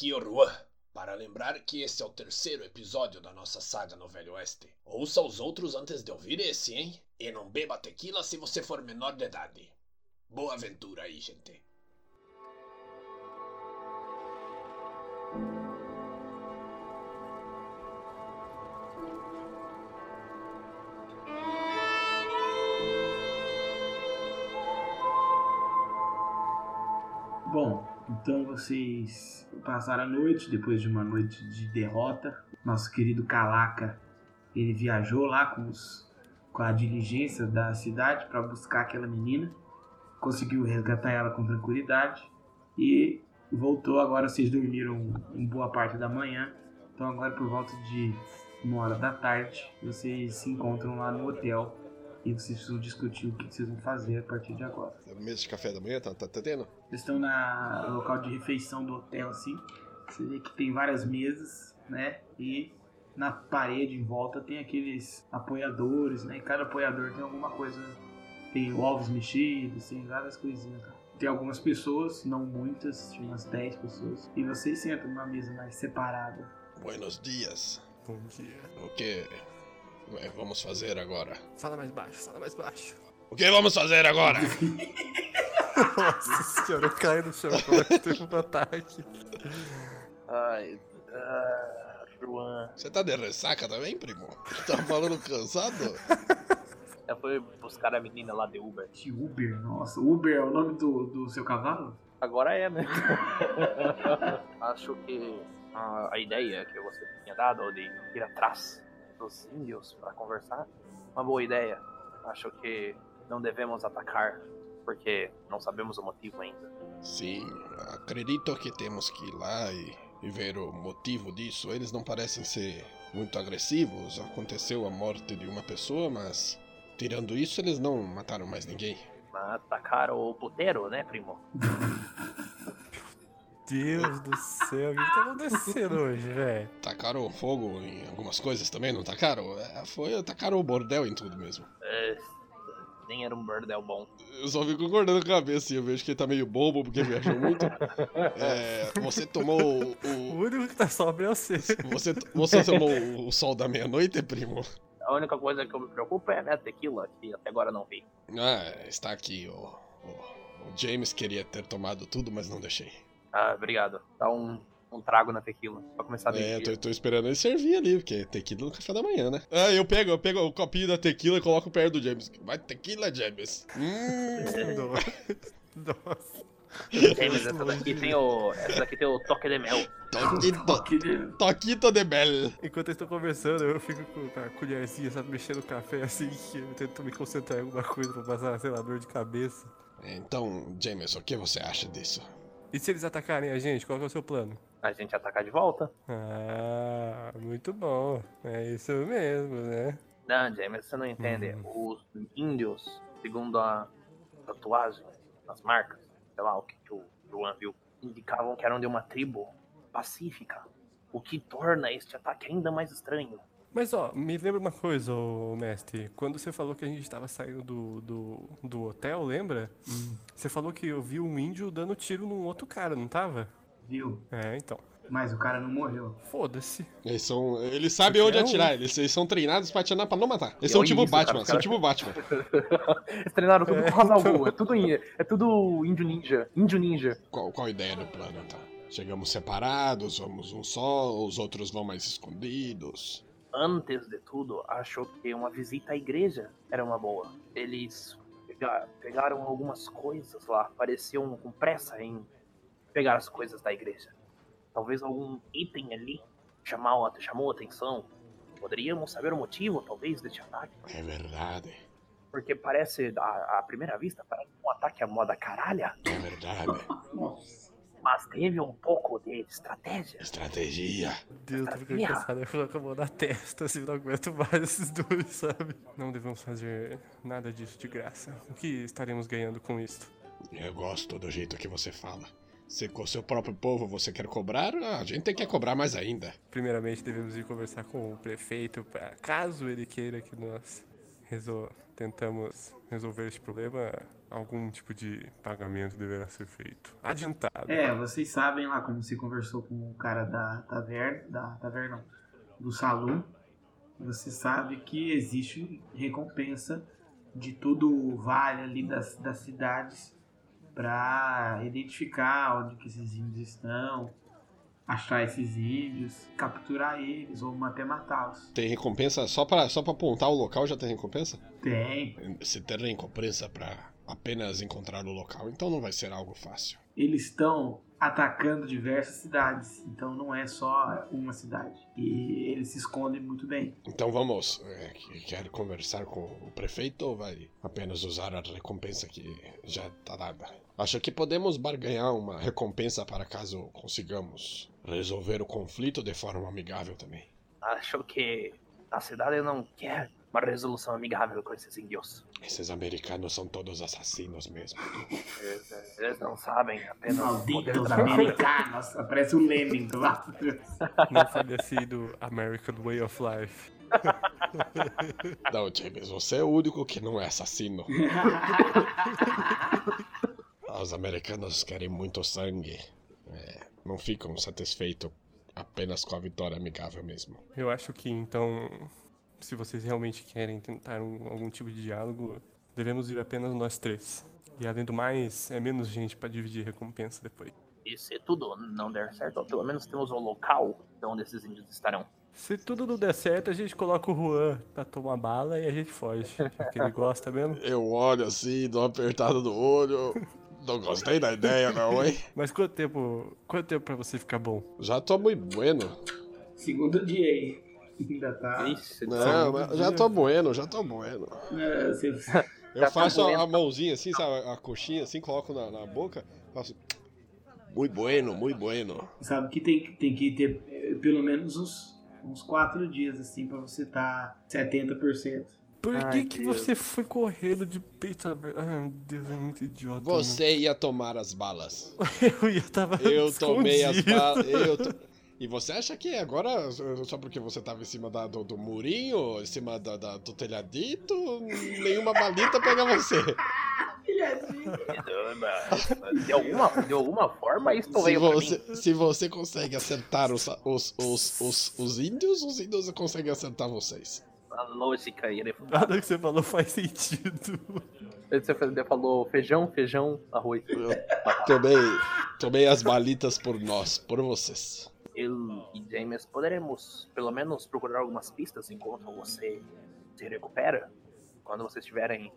o Juan, para lembrar que esse é o terceiro episódio da nossa saga no Velho Oeste. Ouça os outros antes de ouvir esse, hein? E não beba tequila se você for menor de idade. Boa aventura aí, gente. Então vocês passaram a noite, depois de uma noite de derrota. Nosso querido Calaca, ele viajou lá com, os, com a diligência da cidade para buscar aquela menina. Conseguiu resgatar ela com tranquilidade e voltou. Agora vocês dormiram em boa parte da manhã. Então agora por volta de uma hora da tarde, vocês se encontram lá no hotel e vocês precisam discutir o que vocês vão fazer a partir de agora. É mesa de café da manhã, tá, tá, tá tendo? Eles estão na no local de refeição do hotel, assim. Você vê que tem várias mesas, né? E na parede em volta tem aqueles apoiadores, né? E cada apoiador tem alguma coisa. Tem ovos mexidos, tem várias coisinhas. Cara. Tem algumas pessoas, não muitas, tinha umas 10 pessoas. E vocês sentam numa mesa mais separada. Buenos dias. Bom dia. O que é, vamos fazer agora? Fala mais baixo, fala mais baixo. O que vamos fazer agora? Nossa senhora, eu caio no chão, como é teve um ataque. Ai, ah, Juan. Você tá de ressaca também, primo? Tá falando cansado? Eu fui buscar a menina lá de Uber. De Uber, nossa. Uber é o nome do, do seu cavalo? Agora é, né? Acho que a, a ideia que você tinha dado de ir atrás dos índios para conversar, uma boa ideia. Acho que não devemos atacar porque não sabemos o motivo ainda. Sim, acredito que temos que ir lá e, e ver o motivo disso. Eles não parecem ser muito agressivos. Aconteceu a morte de uma pessoa, mas tirando isso, eles não mataram mais ninguém. Atacaram o puteiro, né, primo? Deus do céu, o que, que tá acontecendo hoje, velho? Tacaram fogo em algumas coisas também, não tacaram? É, foi, tacaram o bordel em tudo mesmo. É, nem era um bordel bom. Eu só fico concordando com a cabeça e eu vejo que ele tá meio bobo porque viajou muito. É, você tomou o, O único que tá sóbrio é você. Você, você tomou o sol da meia-noite, primo? A única coisa que eu me preocupo é a minha tequila, que até agora não vi. Ah, está aqui. O, o, o James queria ter tomado tudo, mas não deixei. Ah, obrigado. Dá um, um trago na tequila, pra começar bem. É, tô, tô esperando ele servir ali, porque tequila no café da manhã, né? Ah, eu pego, eu pego o copinho da tequila e coloco perto do James. Vai, tequila, James. Hum. Nossa. James, essa daqui tem o. Essa daqui tem o toque de mel. Toquito, toquito de bel. Enquanto eu estou conversando, eu fico com a colherzinha, sabe, mexendo o café assim, que eu tento me concentrar em alguma coisa pra passar, sei lá, dor de cabeça. Então, James, o que você acha disso? E se eles atacarem a gente, qual é o seu plano? A gente atacar de volta. Ah, muito bom. É isso mesmo, né? Não, James, você não entende. Hum. Os índios, segundo a tatuagem, as marcas, sei lá, o que, que o Juan viu, indicavam que eram de uma tribo pacífica. O que torna este ataque ainda mais estranho. Mas ó, me lembra uma coisa, ô, mestre. Quando você falou que a gente tava saindo do, do, do hotel, lembra? Você falou que eu vi um índio dando tiro num outro cara, não tava? Viu? É, então. Mas o cara não morreu. Foda-se. Eles são. Eles sabem onde É um- atirar, eles, eles são treinados pra atirar pra não matar. Eles são é tipo isso, Batman, cara, são cara. tipo Batman. Eles treinaram tudo É, com Hazalgu, então. é tudo, é tudo índio ninja. Índio ninja. Qual, qual a ideia do plano, então? Chegamos separados, vamos um só, os outros vão mais escondidos. Antes de tudo, achou que uma visita à igreja era uma boa. Eles pega- pegaram algumas coisas lá, pareciam com pressa em pegar as coisas da igreja. Talvez algum item ali chamou, chamou atenção. Poderíamos saber o motivo, talvez, deste ataque. É verdade, Porque parece, à, à primeira vista, parece um ataque à moda caralha. é verdade. Mas teve um pouco de estratégia. Estratégia. Deus, tô ficando cansado. Eu coloco a mão na testa, assim, não aguento mais esses dois, sabe? Não devemos fazer nada disso de graça. O que estaremos ganhando com isso? Eu gosto do jeito que você fala. Se com o seu próprio povo você quer cobrar, a gente tem que cobrar mais ainda. Primeiramente, devemos ir conversar com o prefeito, pra, caso ele queira que nós resol- tentamos resolver esse problema, algum tipo de pagamento deverá ser feito. Adiantado. É, vocês sabem lá como você conversou com o cara da taverna, da taverna do salão. Você sabe que existe recompensa de todo o vale ali das, das cidades para identificar onde que esses índios estão, achar esses índios, capturar eles ou até matá-los. Tem recompensa só pra, só pra apontar o local já tem recompensa? Tem. Se tem recompensa pra apenas encontrar o local, então não vai ser algo fácil. Eles estão atacando diversas cidades, então não é só uma cidade. E eles se escondem muito bem. Então vamos. É, que- quer conversar com o prefeito ou vai apenas usar a recompensa que já tá dada? Acho que podemos barganhar uma recompensa para caso consigamos resolver o conflito de forma amigável também. Acho que a cidade não quer uma resolução amigável com esses índios. Esses americanos são todos assassinos mesmo. Eles, eles não sabem apenas Malditos americanos! Parece o Lenin do lado. Não falecido American Way of Life. Não, James, você é o único que não é assassino. Os americanos querem muito sangue. Não ficam satisfeitos apenas com a vitória amigável mesmo. Eu acho que então, se vocês realmente querem tentar um- algum tipo de diálogo, devemos ir apenas nós três. E além do mais, é menos gente pra dividir recompensa depois. E se tudo não der certo, pelo menos temos o local de onde esses índios estarão. Se tudo não der certo, a gente coloca o Juan pra tomar bala e a gente foge. Porque ele gosta mesmo. Eu olho assim, dou uma apertada no olho. Não gostei da ideia, não, hein? Mas quanto tempo. Quanto tempo pra você ficar bom? Já tô muito bueno. Segundo dia aí. Ainda tá. Ixi, Não, mas já tô bueno, já tô bueno. É, você- Eu Já tá faço a, bueno. a mãozinha assim, sabe? A coxinha assim, coloco na, na boca. Faço. Muito bueno, muito bueno. sabe que tem, tem que ter eh, pelo menos uns, uns quatro dias assim pra você tá 70%. Por Ai, que, que Deus. você foi correndo de peito aberto? Ai, meu Deus, é muito idiota. Você ia tomar as balas. mano. Eu ia tava. Eu tomei as balas. Eu to... E você acha que agora, só porque você tava em cima da- do, do murinho, em cima da, da- do telhadito, nenhuma balita pega você? De alguma, de alguma forma, isso Se você, mim. se você consegue acertar os, os, os, os, os índios, os índios conseguem acertar vocês. A lógica aí. Ele, Nada que você falou faz sentido. você falou feijão, feijão, arroz. Eu tomei, tomei as balitas por nós, por vocês. Eu e James poderemos, pelo menos, procurar algumas pistas enquanto você se recupera. Quando vocês estiverem em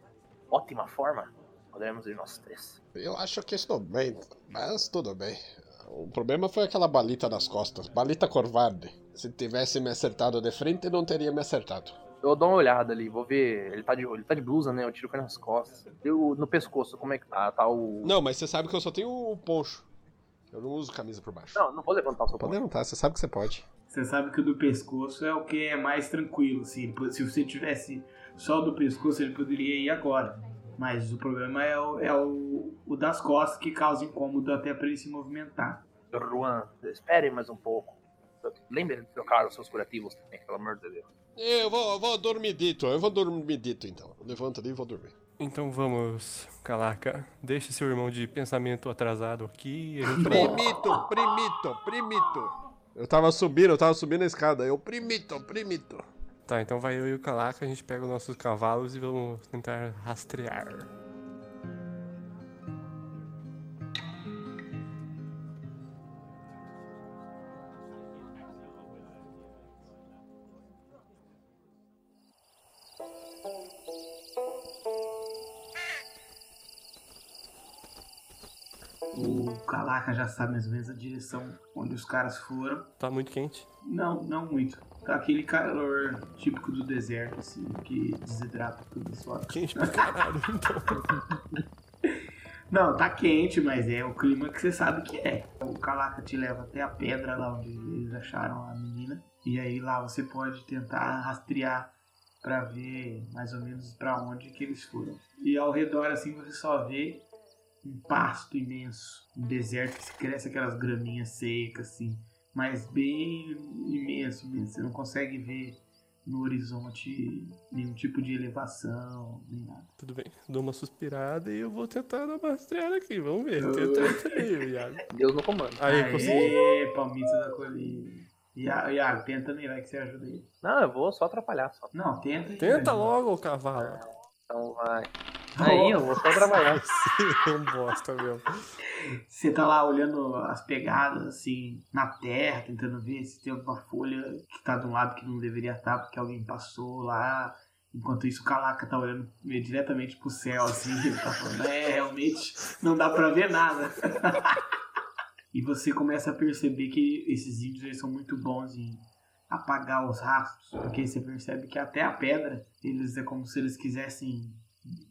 ótima forma, poderemos ir nós três. Eu acho que estou bem, mas tudo bem. O problema foi aquela balita nas costas, balita covarde. Se tivesse me acertado de frente, não teria me acertado. Eu dou uma olhada ali, vou ver. Ele tá de, ele tá de blusa, né? O tiro foi nas costas. Eu, no pescoço, como é que tá? Tá o. Não, mas você sabe que eu só tenho o poncho. Eu não uso camisa por baixo. Não, não vou levantar o seu Pode ponto. levantar, você sabe que você pode. Você sabe que o do pescoço é o que é mais tranquilo, assim. Se você tivesse só o do pescoço, ele poderia ir agora. Mas o problema é o, é o, o das costas que causa incômodo até pra ele se movimentar. Juan, espere mais um pouco. Lembre de trocar os seus curativos também, pelo amor de Deus. Eu vou, vou dormidito, eu vou dormidito então. Levanta ali e vou dormir. Então vamos, Calaca. Deixe seu irmão de pensamento atrasado aqui. gente- Primito, primito, primito. Eu tava subindo, eu tava subindo a escada. Eu, primito, primito. Tá, então vai eu e o Calaca, a gente pega os nossos cavalos e vamos tentar rastrear. Já sabe mais ou menos a direção onde os caras foram. Tá muito quente? Não, não muito. Tá aquele calor típico do deserto, assim, que desidrata tudo só. Quente pra caralho, então. Não, tá quente, mas é o clima que você sabe que é. O Calaca te leva até a pedra lá onde eles acharam a menina. E aí lá você pode tentar rastrear pra ver mais ou menos pra onde que eles foram. E ao redor assim você só vê um pasto imenso, um deserto que cresce aquelas graminhas secas assim, mas bem imenso, imenso. Você não consegue ver no horizonte nenhum tipo de elevação, nem nada. Tudo bem. Dou uma suspirada e eu vou tentar dar uma rastreada aqui. Vamos ver. Tenta aí, Iago. Deus no comando. Aí, consegui. Aê, palmito da colina. Ia- Iago, tenta também, vai que você ajuda ele. Não, eu vou só atrapalhar só. Não, tenta. Tenta logo, cavalo. Então vai. Aí, eu vou só trabalhar. Você é um bosta mesmo. Você tá lá olhando as pegadas, assim, na terra, tentando ver se tem alguma folha que tá de um lado que não deveria estar, porque alguém passou lá. Enquanto isso, o Calaca tá olhando diretamente pro céu, assim, ele tá falando, é, realmente não dá pra ver nada. e você começa a perceber que esses índios eles são muito bons em apagar os rastros, porque você percebe que até a pedra, eles é como se eles quisessem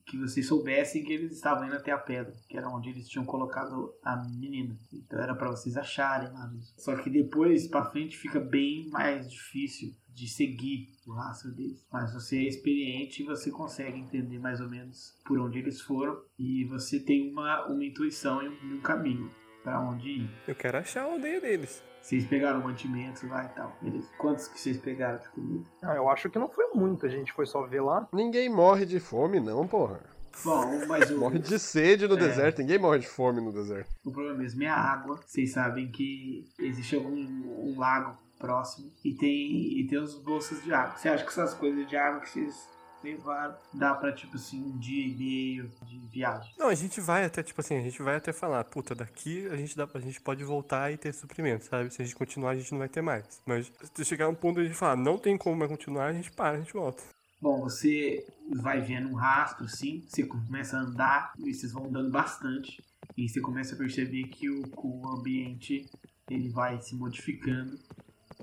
que vocês soubessem que eles estavam indo até a pedra, que era onde eles tinham colocado a menina. Então era pra vocês acharem lá mesmo. Só que depois pra frente fica bem mais difícil de seguir o rastro deles. Mas você é experiente e você consegue entender mais ou menos por onde eles foram e você tem uma, uma intuição e um, caminho pra onde ir. Eu quero achar a aldeia deles. Vocês pegaram mantimentos lá e tal, beleza. Quantos que vocês pegaram de comida? Ah, eu acho que não foi muito, a gente foi só ver lá. Ninguém morre de fome, não, porra. Bom, mas o, Morre de sede no É. deserto, ninguém morre de fome no deserto. O problema mesmo é a água. Vocês sabem que existe algum um lago próximo e tem, e tem as bolsas de água. Você acha que essas coisas de água que vocês levaram dá pra, tipo assim, um dia e meio de viagem? Não, a gente vai até, tipo assim, a gente vai até falar, puta, daqui a gente, dá, a gente pode voltar e ter suprimento, sabe? Se a gente continuar, a gente não vai ter mais. Mas se chegar um ponto de a gente falar, não tem como mais continuar, a gente para, a gente volta. Bom, você vai vendo um rastro, assim, você começa a andar e vocês vão andando bastante e você começa a perceber que o, o ambiente ele vai se modificando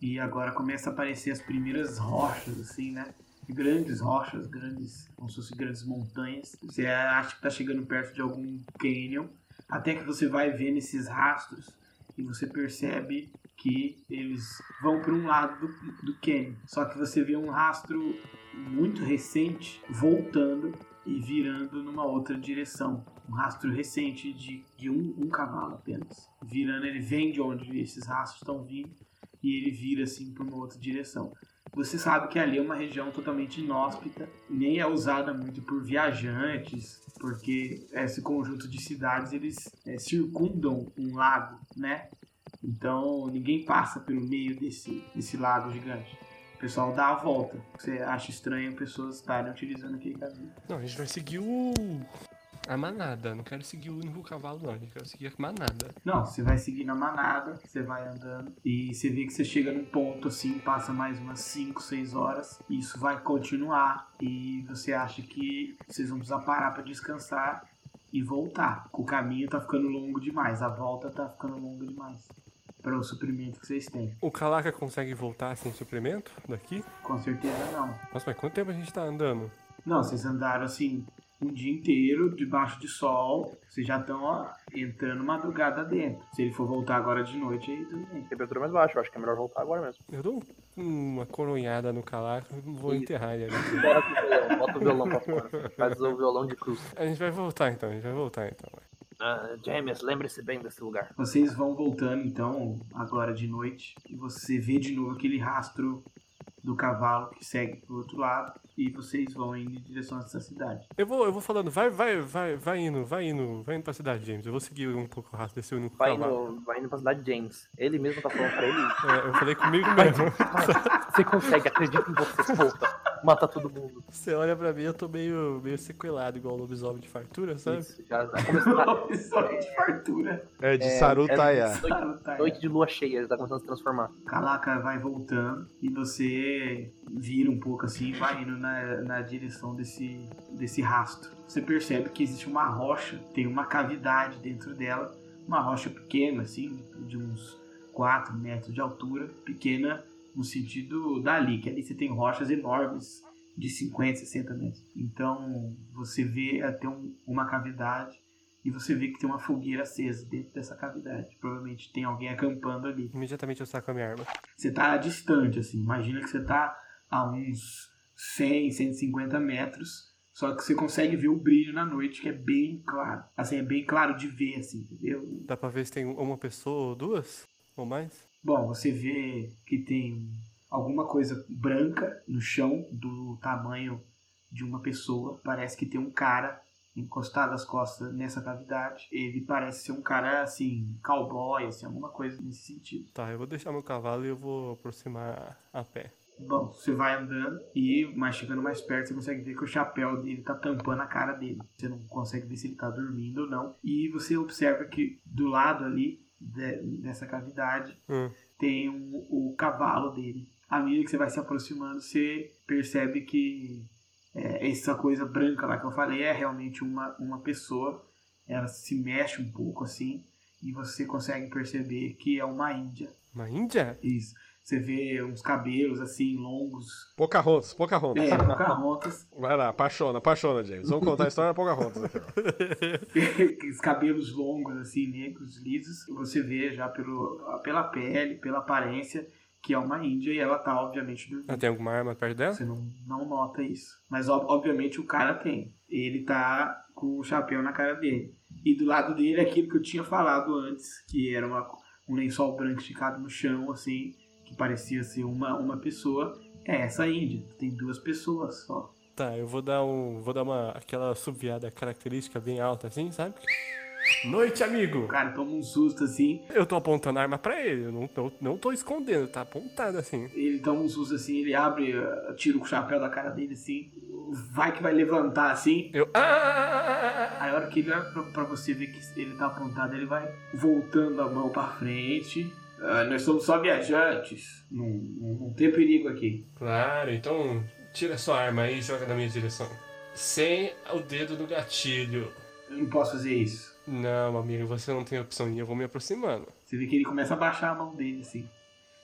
e agora começa a aparecer as primeiras rochas, assim, né? Grandes rochas, grandes, como se fossem grandes montanhas. Você acha que tá chegando perto de algum canyon, até que você vai vendo esses rastros e você percebe que eles vão para um lado do, do canyon. Só que você vê um rastro muito recente voltando e virando numa outra direção. Um rastro recente de, de um, um cavalo apenas. Virando, ele vem de onde esses rastros estão vindo e ele vira assim para uma outra direção. Você sabe que ali é uma região totalmente inóspita, nem é usada muito por viajantes, porque esse conjunto de cidades eles é, circundam um lago, né? Então ninguém passa pelo meio desse, desse lago gigante. O pessoal dá a volta. Você acha estranho pessoas estarem utilizando aquele caminho. Não, a gente vai seguir o. A manada. Não quero seguir o único cavalo, não. A gente quer seguir a manada. Não, você vai seguir na manada, você vai andando e você vê que você chega num ponto assim, passa mais umas 5, 6 horas, e isso vai continuar e você acha que vocês vão precisar parar para descansar e voltar. O caminho tá ficando longo demais, a volta tá ficando longa demais para o suprimento que vocês têm. O Calaca consegue voltar sem suprimento daqui? Com certeza não. Nossa, mas quanto tempo a gente tá andando? Não, vocês andaram assim um dia inteiro debaixo de sol, vocês já estão entrando madrugada dentro. Se ele for voltar agora de noite, aí tudo bem. Temperatura mais baixa, eu acho que é melhor voltar agora mesmo. Eu dou uma coronhada no Calaca e vou Isso. enterrar ele. ali. Bora com o violão, bota o violão pra fora. Faz o violão de cruz. A gente vai voltar então, a gente vai voltar então. Ah, James, lembre-se bem desse lugar. Vocês vão voltando então, agora de noite, e você vê de novo aquele rastro do cavalo que segue pro outro lado, e vocês vão indo em direção a essa cidade. Eu vou, eu vou falando, vai, vai, vai, vai indo, vai indo, vai indo pra cidade, James. Eu vou seguir um pouco o rastro desse único Vai cavalo. indo, vai indo pra cidade de James. Ele mesmo tá falando pra ele. É, eu falei comigo mesmo. Você consegue, acredita em você, volta. Mata todo mundo. Você olha pra mim, eu tô meio, meio sequelado, igual o lobisomem de fartura, sabe? Isso, já, já começou a História de fartura. É de É, Sarutaiá. é noite, Tá, noite de lua cheia, ele tá começando a se transformar. Calaca vai voltando e você vira um pouco assim e vai indo na, na direção desse, desse rastro. Você percebe que existe uma rocha, tem uma cavidade dentro dela, uma rocha pequena, assim, de uns 4 metros de altura, pequena no sentido dali, que ali você tem rochas enormes de 50, 60 metros. Então você vê até um- uma cavidade e você vê que tem uma fogueira acesa dentro dessa cavidade. Provavelmente tem alguém acampando ali. Imediatamente eu saco a minha arma. Você tá distante, assim. Imagina que você tá a uns 100, 150 metros. Só que você consegue ver o brilho na noite, que é bem claro. Assim, é bem claro de ver, assim, entendeu? Dá pra ver se tem uma pessoa ou duas? Ou mais? Bom, você vê que tem alguma coisa branca no chão do tamanho de uma pessoa. Parece que tem um cara encostado às costas nessa cavidade. Ele parece ser um cara assim, cowboy, assim, alguma coisa nesse sentido. Tá, eu vou deixar meu cavalo e eu vou aproximar a pé. Bom, você vai andando e, mais chegando mais perto, você consegue ver que o chapéu dele tá tampando a cara dele. Você não consegue ver se ele tá dormindo ou não. E você observa que do lado ali de- dessa cavidade Hum. tem um- o cavalo dele. À medida que você vai se aproximando, você percebe que é, essa coisa branca lá que eu falei é realmente uma, uma pessoa. Ela se mexe um pouco assim e você consegue perceber que é uma índia. Uma índia? Isso. Você vê uns cabelos assim longos, Pocahontas, Pocahontas. é, Pocahontas, Vai lá, apaixona, apaixona, James. Vamos contar a história da Pocahontas aqui, ó. os cabelos longos assim, negros, lisos. Você vê já pelo, pela pele, pela aparência que é uma índia e ela tá obviamente dormindo. Ela tem alguma arma perto dela? Você não, não nota isso. Mas ob- obviamente o cara tem. Ele tá com o chapéu na cara dele. E do lado dele é aquilo que eu tinha falado antes, que era uma, um lençol branco esticado no chão, assim, que parecia ser uma, uma pessoa. É essa índia. Tem duas pessoas só. Tá, eu vou dar um. Vou dar uma. aquela subiada característica bem alta assim, sabe? Noite, amigo! O cara toma um susto assim. Eu tô apontando a arma pra ele, eu não tô, não tô escondendo, tá apontado assim. Ele toma um susto assim, ele abre, eh, tira o chapéu da cara dele assim. Vai que vai levantar assim. Eu. Ah! Aí a hora que ele olha pra, pra você ver que ele tá apontado, ele vai voltando a mão pra frente. Ah, nós somos só viajantes. Não, não, não tem perigo aqui. Claro, então tira sua arma aí e joga na minha direção. Sem o dedo no gatilho. Eu não posso fazer isso. Não, amigo, você não tem opção e eu vou me aproximando. Você vê que ele começa a baixar a mão dele assim.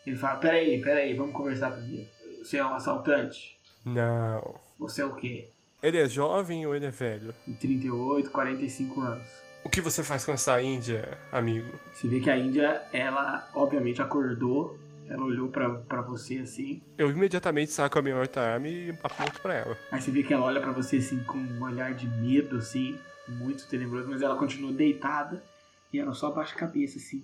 Ele fala: Peraí, peraí, vamos conversar primeiro. Você é um assaltante? Não. Você é o quê? Ele é jovem ou ele é velho? De 38, 45 anos. O que você faz com essa Índia, amigo? Você vê que a Índia, ela obviamente acordou. Ela olhou pra, pra você assim. Eu imediatamente saco a minha outra arma e aponto pra ela. Aí você vê que ela olha pra você assim com um olhar de medo, assim, muito tenebroso, mas ela continua deitada e ela só abaixa a cabeça assim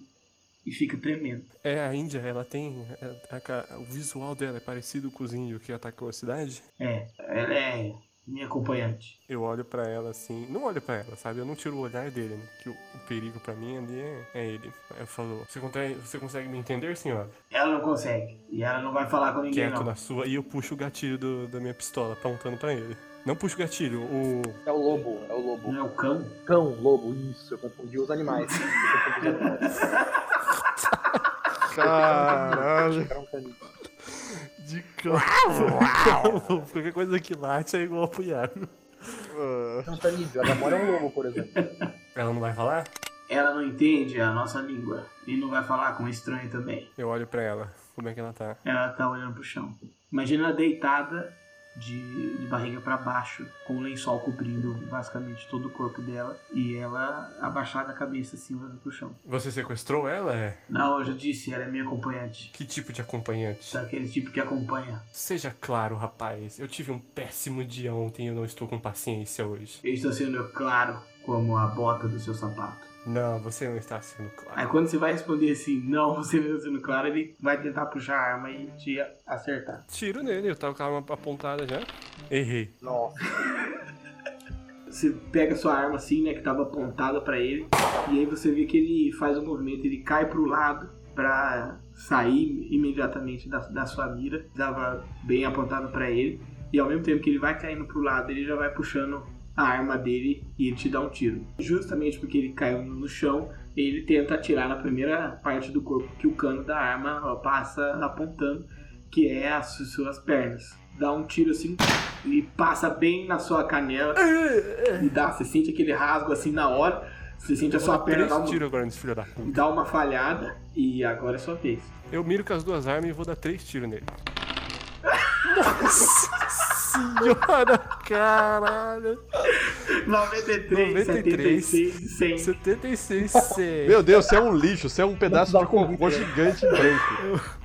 e fica tremendo. É, a Índia, ela tem. a ca- o visual dela é parecido com os índios que atacou a cidade. É, ela é minha acompanhante. Eu olho pra ela assim. Não olho pra ela, sabe? Eu não tiro o olhar dele, né? Que o, o perigo pra mim ali é, é ele. Aí eu falo: você consegue, você consegue me entender, senhora? Ela não consegue e ela não vai falar com ninguém Quieto não. na sua. E eu puxo o gatilho do- da minha pistola, apontando pra ele. Não puxo o gatilho, o. É o lobo, é o lobo. Não é o cão? Cão, lobo, isso, eu confundi os animais. Eu confundi os animais. Caralho. Era um caninho. De cão. Qualquer coisa que late é igual Iago. Ah, É um canídeo, a Gamora é um lobo, por exemplo. Ela não vai falar? Ela não entende a nossa língua e não vai falar com estranho também. Eu olho pra ela. Como é que ela tá? Ela tá olhando pro chão. Imagina ela deitada de, de barriga pra baixo, com o lençol cobrindo basicamente todo o corpo dela e ela abaixada a cabeça assim olhando pro chão. Você sequestrou ela? É. Não, eu já disse, ela é minha acompanhante. Que tipo de acompanhante? Daquele tipo que acompanha. Seja claro, rapaz. Eu tive um péssimo dia ontem e eu não estou com paciência hoje. Eu estou sendo claro como a bota do seu sapato. Não, você não está sendo Aí claro. quando você vai responder assim, não, você não está sendo claro, ele vai tentar puxar a arma e te acertar. Tiro nele, eu tava com a arma apontada já. Errei. Nossa. Você pega sua arma assim, né, que tava apontada pra ele, e aí você vê que ele faz um movimento, ele cai pro lado pra sair imediatamente da, da sua mira, tava bem apontado pra ele, e ao mesmo tempo que ele vai caindo pro lado, ele já vai puxando a arma dele e ele te dá um tiro. Justamente porque ele caiu no chão, ele tenta atirar na primeira parte do corpo que o cano da arma passa apontando, que é as suas pernas. Dá um tiro assim e passa bem na sua canela e dá, você sente aquele rasgo assim na hora, você sente a sua perna dar uma, tiros agora nesse filho da puta. dá uma falhada e agora é sua vez. Eu miro com as duas armas e vou dar três tiros nele. Nossa senhora, caralho. 93, 93, 76 e 100. 76, 100. Meu Deus, você é um lixo, você é um pedaço de cocô gigante branco.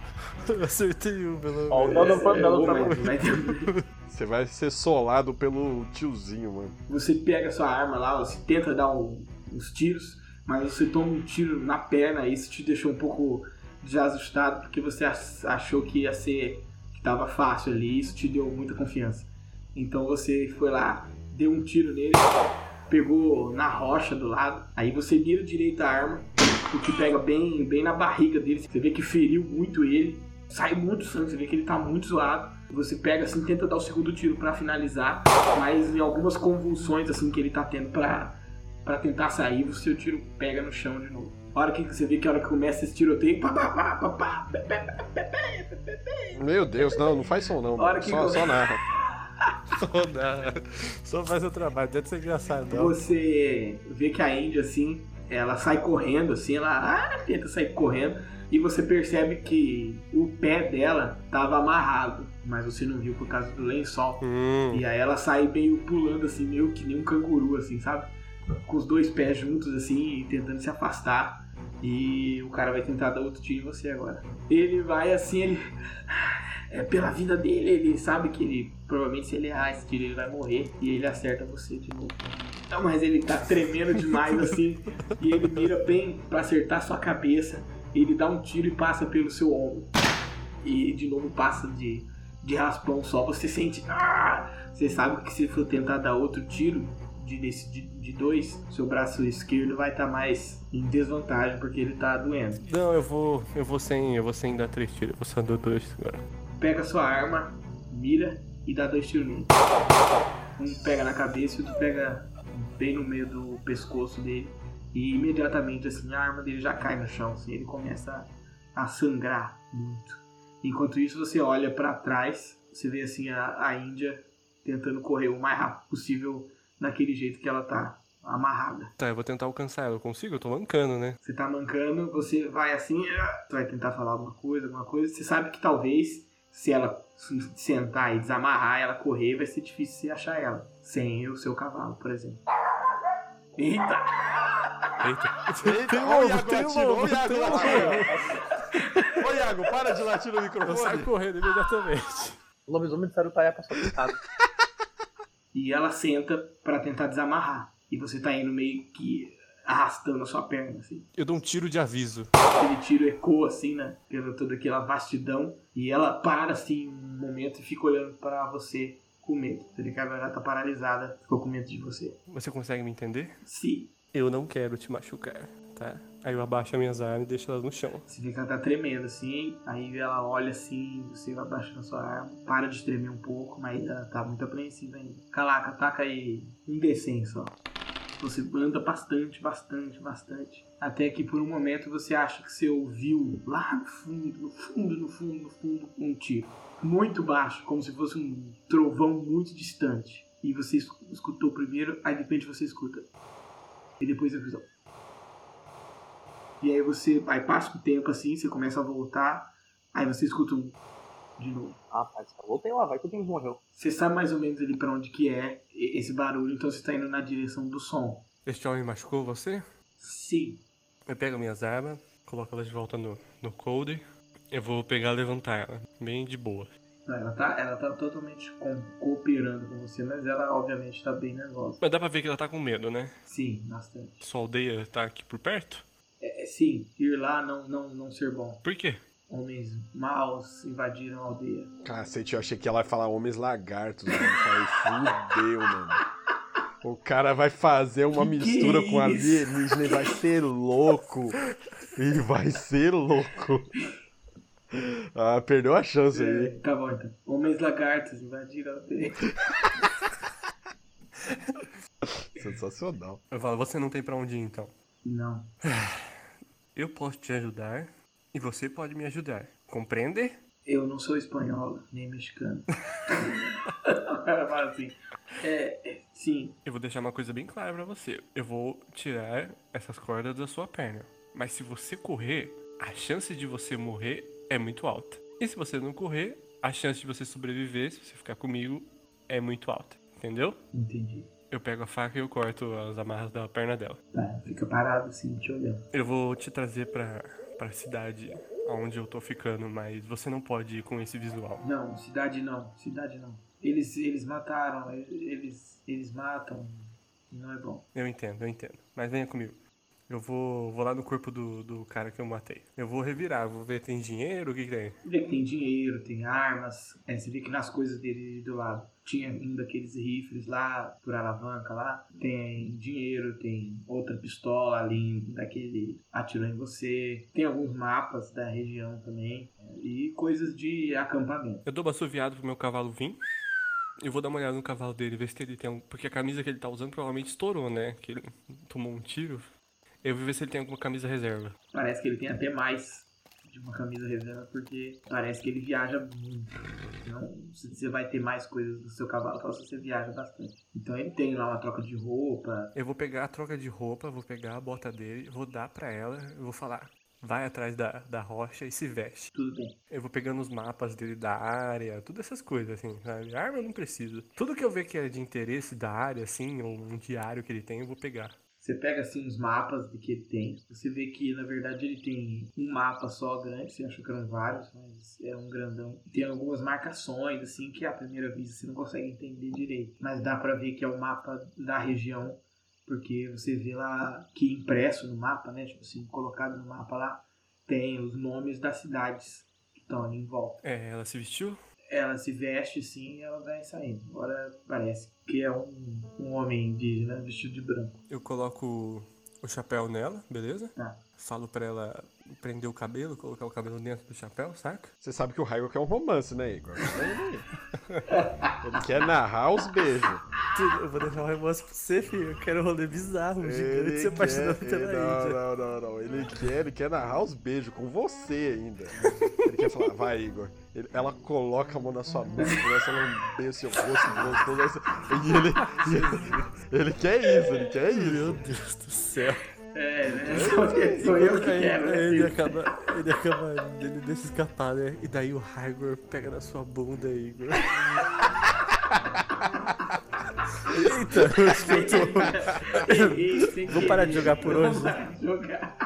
Eu acertei um, pelo Ó, o menos. foi É, dano ô, pra ter- Você vai ser solado pelo tiozinho, mano. Você pega sua arma lá, você tenta dar um- uns tiros, mas você toma um tiro na perna, isso te deixou um pouco desajustado porque você ach- achou que ia ser. Que tava fácil ali isso te deu muita confiança. Então você foi lá, deu um tiro nele, pegou na rocha do lado, aí você mira direito a arma, o que pega bem, bem na barriga dele. Você vê que feriu muito ele, sai muito sangue, você vê que ele tá muito zoado. Você pega assim, tenta dar o segundo tiro pra finalizar, mas em algumas convulsões assim que ele tá tendo pra, pra tentar sair, o seu tiro pega no chão de novo. Hora que você vê que a hora que começa esse tiroteio. Meu Deus, não, não faz som não. Hora que só, só narra. só narra. Só faz o trabalho, deve ser engraçado. Não. Você vê que a Indy, assim, ela sai correndo, assim, ela ah, tenta sair correndo. E você percebe que o pé dela tava amarrado, mas você não viu por causa do lençol. Hum. E aí ela sai meio pulando, assim, meio que nem um canguru, assim, sabe? Com os dois pés juntos, assim, tentando se afastar. E o cara vai tentar dar outro tiro em você agora. Ele vai assim, ele. É pela vida dele, ele sabe que ele. Provavelmente se ele errar esse tiro, ele vai morrer. E ele acerta você de novo. Não, mas ele tá tremendo demais assim. e ele mira bem pra acertar sua cabeça. Ele dá um tiro e passa pelo seu ombro. E de novo passa de, de raspão só. Você sente. Ah! Você sabe que se for tentar dar outro tiro de, desse- de, de dois, seu braço esquerdo vai estar mais em desvantagem porque ele tá doendo. Não, eu vou. Eu vou sem. Eu vou sem dar três tiros, eu vou só dar dois agora. Pega sua arma, mira e dá dois tiros nele. Um pega na cabeça e o outro pega bem no meio do pescoço dele. E imediatamente assim a arma dele já cai no chão, assim, ele começa a, a sangrar muito. Enquanto isso você olha pra trás, você vê assim a, a Índia tentando correr o mais rápido possível daquele jeito que ela tá amarrada. Tá, eu vou tentar alcançar ela. Eu consigo? Eu tô mancando, né? Você tá mancando, você vai assim, você vai tentar falar alguma coisa, alguma coisa. Você sabe que talvez, se ela se sentar e desamarrar, ela correr, vai ser difícil você achar ela. Sem o seu cavalo, por exemplo. Eita! Eita. Eita, Tem o Iago tem atirou, o Iago. Ô Iago, para de latir no Eu saio microfone. correndo imediatamente. O lobisomem de Sarutaia passou pintado. E ela senta pra tentar desamarrar. E você tá indo meio que arrastando a sua perna, assim. Eu dou um tiro de aviso. Aquele tiro ecoa, assim, né? Pela toda aquela vastidão. E ela para, assim, um momento e fica olhando pra você com medo. Você vê que ela já tá paralisada, ficou com medo de você. Você consegue me entender? Se Eu não quero te machucar, tá? Aí eu abaixo as minhas armas e deixo elas no chão. Você vê que ela tá tremendo assim, aí ela olha assim, você vai abaixando a sua arma, para de tremer um pouco, mas ela tá muito apreensiva ainda. Calaca, ataca aí um D100 só. Você anda bastante, bastante, bastante. Até que por um momento você acha que você ouviu lá no fundo, no fundo, no fundo, no fundo, um tiro. Muito baixo, como se fosse um trovão muito distante. E você es- escutou primeiro, aí de repente você escuta. E depois você escuta. E aí você. Aí passa um tempo assim, você começa a voltar, aí você escuta um de novo. Ah, pai, voltei lá, vai que o James morreu. Você sabe mais ou menos ali pra onde que é esse barulho, então você tá indo na direção do som. Este homem machucou você? Sim. Eu pego minhas armas, coloco elas de volta no, no coldre. Eu vou pegar e levantar ela, bem de boa. Não, Ela tá, ela tá totalmente com- cooperando com você, mas ela obviamente tá bem nervosa. Mas dá pra ver que ela tá com medo, né? Sim, bastante. Sua aldeia tá aqui por perto? É, é, sim, ir lá não, não, não ser bom. Por quê? Homens maus invadiram a aldeia. Cacete, eu achei que ela ia falar homens lagartos, mano. Eu Falei, fudeu, mano. O cara vai fazer uma Que que mistura é com isso? alienígena e vai ser louco. E vai ser louco. Ah, perdeu a chance É, aí. tá bom então. Homens lagartos invadiram a aldeia. Sensacional. Eu falo, você não tem pra onde ir então. Não. Eu posso te ajudar e você pode me ajudar. Compreende? Eu não sou espanhola, nem cara fala assim. É, é, sim, Eu vou deixar uma coisa bem clara pra você. Eu vou tirar essas cordas da sua perna. Mas se você correr, a chance de você morrer é muito alta. E se você não correr, a chance de você sobreviver, se você ficar comigo, é muito alta. Entendeu? entendi. Eu pego a faca e eu corto as amarras da perna dela. Tá, fica parado assim, te olhando. Eu vou te trazer pra, pra cidade onde eu tô ficando, mas você não pode ir com esse visual. Não, cidade não, cidade não. Eles, eles mataram, eles, eles matam. Não é bom. Eu entendo, eu entendo. Mas venha comigo. Eu vou, vou lá no corpo do, do cara que eu matei. Eu vou revirar, vou ver tem dinheiro, o que, que tem. Você vê que tem dinheiro, tem armas. É, você vê que nas coisas dele do lado tinha um daqueles rifles lá, por alavanca lá. Tem dinheiro, tem outra pistola ali daquele atirou em você. Tem alguns mapas da região também. E coisas de acampamento. Eu dou uma assoviada pro meu cavalo vir. Eu vou dar uma olhada no cavalo dele, ver se ele tem algum... Porque a camisa que ele tá usando provavelmente estourou, né? Que ele tomou um tiro. Eu vou ver se ele tem alguma camisa reserva. Parece que ele tem até mais de uma camisa reserva, porque parece que ele viaja muito. Então, você vai ter mais coisas do seu cavalo, só se você viaja bastante. Então ele tem lá uma troca de roupa. Eu vou pegar a troca de roupa, vou pegar a bota dele, vou dar pra ela, eu vou falar. Vai atrás da, da rocha e se veste. Tudo bem. Eu vou pegando os mapas dele da área, todas essas coisas, assim, sabe? Arma eu não preciso. Tudo que eu ver que é de interesse da área, assim, ou um diário que ele tem, eu vou pegar. Você pega assim os mapas do que ele tem. Você vê que na verdade ele tem um mapa só grande. Você achou que eram vários, mas é um grandão. Tem algumas marcações assim que à primeira vista você não consegue entender direito. Mas dá pra ver que é o mapa da região. Porque você vê lá que impresso no mapa, né? Tipo assim, colocado no mapa lá, tem os nomes das cidades que estão ali em volta. É, ela se vestiu? Ela se veste assim e ela vai saindo. Agora parece que é um, um homem indígena vestido de branco. Eu coloco o chapéu nela, beleza? Tá. Falo pra ela prender o cabelo, colocar o cabelo dentro do chapéu, saca? Você sabe que o Raigo quer um romance, né, Igor? Ele quer narrar os beijos. Tudo, eu vou deixar o remorso pra você, filho. Eu quero um rolê bizarro, um gigante Ele se quer, apaixonando pela ele- não, Índia. não, não, não. Ele quer, ele quer narrar os beijos com você ainda. Ele quer falar, vai, Igor. Ele- ela coloca a mão na sua nuca, começa a lamber seu rosto gostoso. E ele, e ele, ele quer isso, ele quer isso. Meu Deus do céu. É, né? Sou, sou eu que Aí- quero, aí ele né? acaba, ele acaba, ele deixa escapar, né? E daí o Hygor pega na sua bunda, Igor. Eita, eu escuto. Vou parar de jogar por hoje. Vou parar de jogar.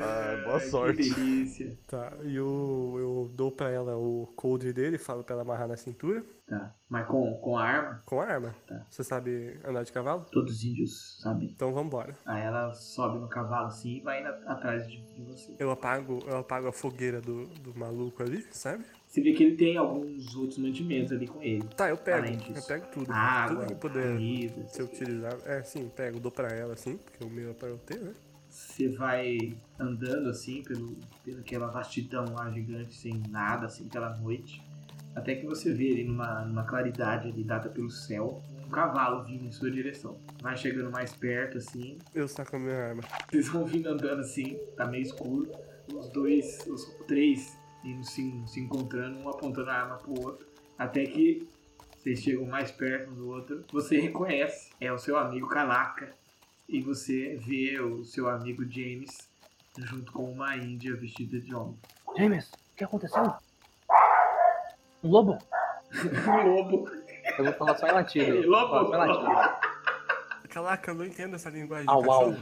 Ah, boa Que sorte. delícia. Tá, e eu, eu dou pra ela o coldre dele, falo pra ela amarrar na cintura, Tá. Mas com, com a arma, com a arma. Tá. Você sabe andar de cavalo? todos os índios sabem. Então vambora. Aí ela sobe no cavalo assim e vai na- atrás de, de você. Eu apago, eu apago a fogueira do, do maluco ali, sabe? Você vê que ele tem alguns outros mantimentos ali com ele. Tá, eu pego. Eu pego tudo. Água, tudo que puder comida. ser utilizado. É, sim, pego, dou pra ela assim, porque o meu é pra eu ter, né? Você vai andando assim pelo, pelaquela vastidão lá gigante, sem nada, assim, pela noite. Até que você vê ali numa, numa claridade ali dada pelo céu, um cavalo vindo em sua direção. Vai chegando mais perto assim, Eu saco a minha arma. Vocês vão vindo andando assim, tá meio escuro. Os dois, os três indo se, se encontrando, um apontando a arma pro outro. Até que vocês chegam mais perto um do outro. Você reconhece, é o seu amigo Calaca. E você vê o seu amigo James junto com uma índia vestida de homem. James, o que aconteceu? Um lobo? Um lobo. Eu vou falar só em Vou falar lobo. só em. Caraca, eu não entendo essa linguagem de Au, au, au,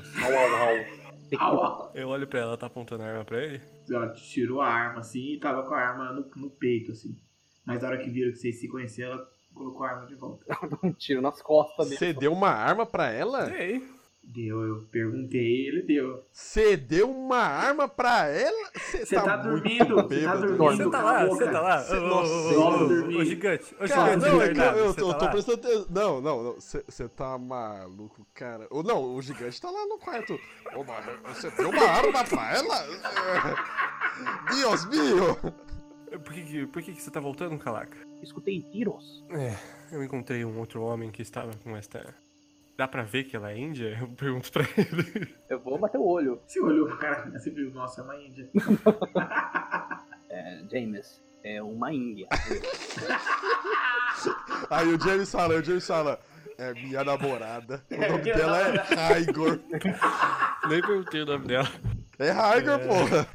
Au, au. Eu olho pra ela, tá apontando a arma pra ele. Ela tirou a arma assim e tava com a arma no, no peito assim. Mas na hora que viram que vocês se conheceram, ela colocou a arma de volta. Dá um tiro nas costas dele. Você deu uma arma pra ela? Ei, Deu, eu perguntei, ele deu. Você deu uma arma pra ela? Você tá, dormindo, você tá bêbado. dormindo. você tá lá, você tá lá. Cê- nossa, ô, vamos ô, ô, dormir. Ô, gigante, ô, Cara, gigante, não, é que eu, tô, tá tô lá? prestando atenção. Não, não, não. Você tá maluco, cara. Ou não, o gigante tá lá no quarto. Você deu uma arma pra ela? Deus meu! Por que, que- por que, que você tá voltando, Calaca? Escutei tiros. É, eu encontrei um outro homem que estava com esta. Dá pra ver que ela é índia? Eu pergunto pra ele. Eu vou bater o olho. Você olhou pro cara, você viu, nossa, é uma índia. É, James, é uma índia. Aí o James fala, o James fala. É minha namorada. O nome dela é Raigor. Nem perguntei o nome dela. É Raigor, porra.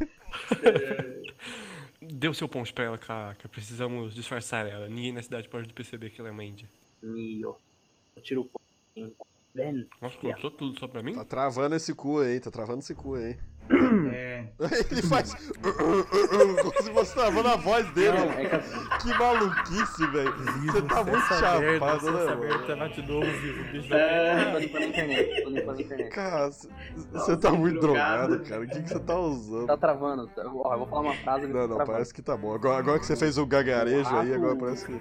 Dê o seu ponto pra ela, Calaca. Precisamos disfarçar ela. Ninguém na cidade pode perceber que ela é uma índia. Mio. Eu tiro o fogo. Nossa, cortou tudo só pra mim? Tá travando esse cu aí, tá travando esse cu aí. É, Ele faz. Como se fosse travando a voz dele. Não, é que Que maluquice, velho. Você tá muito chapado, né, mano? Tá de novo, vivo. O bicho tô É, limpando a internet, tô limpando a internet. Cara, você tá muito drogado, cara. O que, que você tá usando? Tá travando. tá- Ó, eu vou falar uma frase Não, tá não, travando. parece que tá bom. Agora, agora que você fez o gagarejo aí, agora parece que.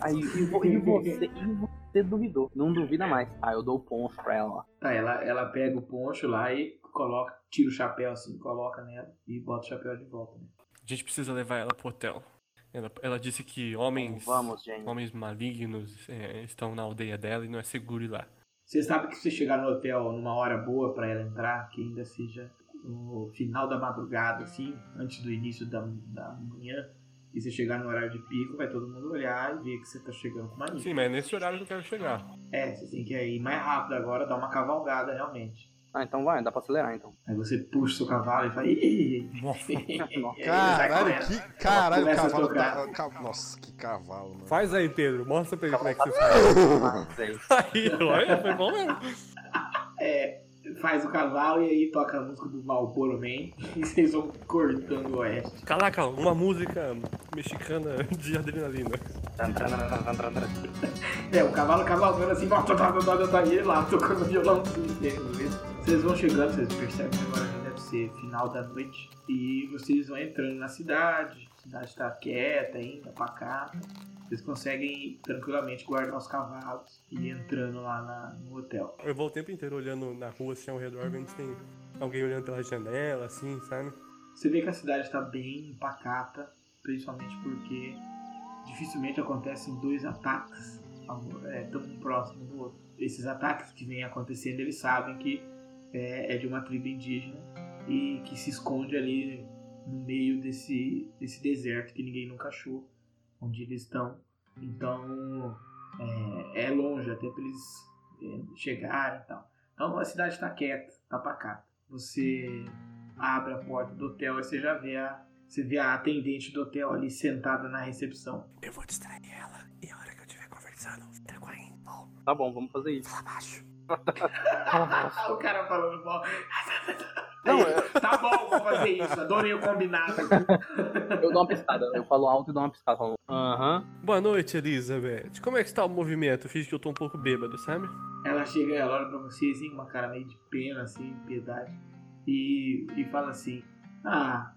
Aí, e, vo- e você, e você duvidou. Não duvida mais. Ah, eu dou o poncho pra ela, ó. Tá, ela, ela pega o poncho lá e coloca, tira o chapéu assim, coloca nela e bota o chapéu de volta. Né? A gente precisa levar ela pro hotel. Ela, ela disse que homens, Vamos, homens malignos é, estão na aldeia dela e não é seguro ir lá. Você sabe que se você chegar no hotel numa hora boa pra ela entrar, que ainda seja no final da madrugada, assim, antes do início da, da manhã, e você chegar no horário de pico, vai todo mundo olhar e ver que você tá chegando com uma. Sim, mas é nesse horário que eu quero chegar. É, você tem que ir mais rápido agora, dar uma cavalgada realmente. Ah, então vai, dá pra acelerar então. Aí você puxa o seu cavalo e. E sai Caralho, que. Caralho, cavalo tá. ca- Nossa, que cavalo, mano. Faz aí, Pedro. Mostra pra ele como é que você faz. É. Aí, olha, foi bom mesmo. É, faz o cavalo e aí toca a música do Malboro Man e vocês vão cortando o oeste. Caraca, uma música mexicana de adrenalina. É, o cavalo cavalgando assim, tá, tá, tá, tá, tá, e ele lá tocando violão. Vocês vão chegando, vocês percebem que agora já deve ser final da noite. E vocês vão entrando na cidade. A cidade tá quieta ainda, pacata. Vocês conseguem tranquilamente guardar os cavalos e entrando lá na- no hotel. Eu vou o tempo inteiro olhando na rua, assim, ao redor, vendo se tem alguém olhando pela janela, assim, sabe? Você vê que a cidade está bem pacata, principalmente porque dificilmente acontecem dois ataques é, tão próximos do outro. Esses ataques que vêm acontecendo, eles sabem que é, é de uma tribo indígena e que se esconde ali no meio desse, desse deserto que ninguém nunca achou onde eles estão. Então é, é longe até para eles é, chegarem e tal. Então a cidade está quieta, está pacata. Você abre a porta do hotel e você já vê a, você vê a atendente do hotel ali sentada na recepção. Eu vou distrair ela e a hora que eu estiver conversando, trago a info Tá bom, vamos fazer isso. lá abaixo. O cara falando mal. Não, Aí, Tá bom, vou fazer isso. Adorei o combinado. Eu dou uma piscada. Eu falo alto e dou uma piscada. Aham. Boa noite, Elizabeth. Como é que está o movimento? Fiz que eu tô um pouco bêbado, sabe? Ela chega, ela olha pra você assim, uma cara meio de pena, assim, piedade. E, e fala assim: Ah,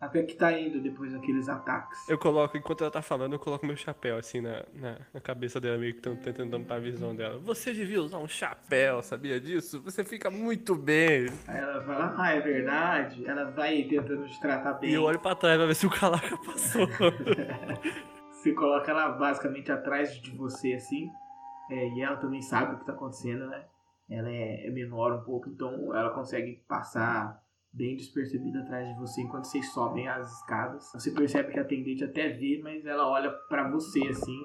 até que tá indo depois daqueles ataques. Eu coloco, enquanto ela tá falando, eu coloco meu chapéu assim na, na, na cabeça dela, meio que tentando tampar a visão dela. Você devia usar um chapéu, sabia disso? Você fica muito bem. Aí ela fala: Ah, é verdade. Ela vai tentando te tratar bem. E eu olho pra trás pra ver se o calaca passou. Você coloca ela basicamente atrás de você, assim. é, e ela também sabe o que tá acontecendo, né? Ela é, é menor um pouco, então ela consegue passar bem despercebida atrás de você enquanto vocês sobem as escadas. Você percebe que a atendente até vê, mas ela olha pra você, assim,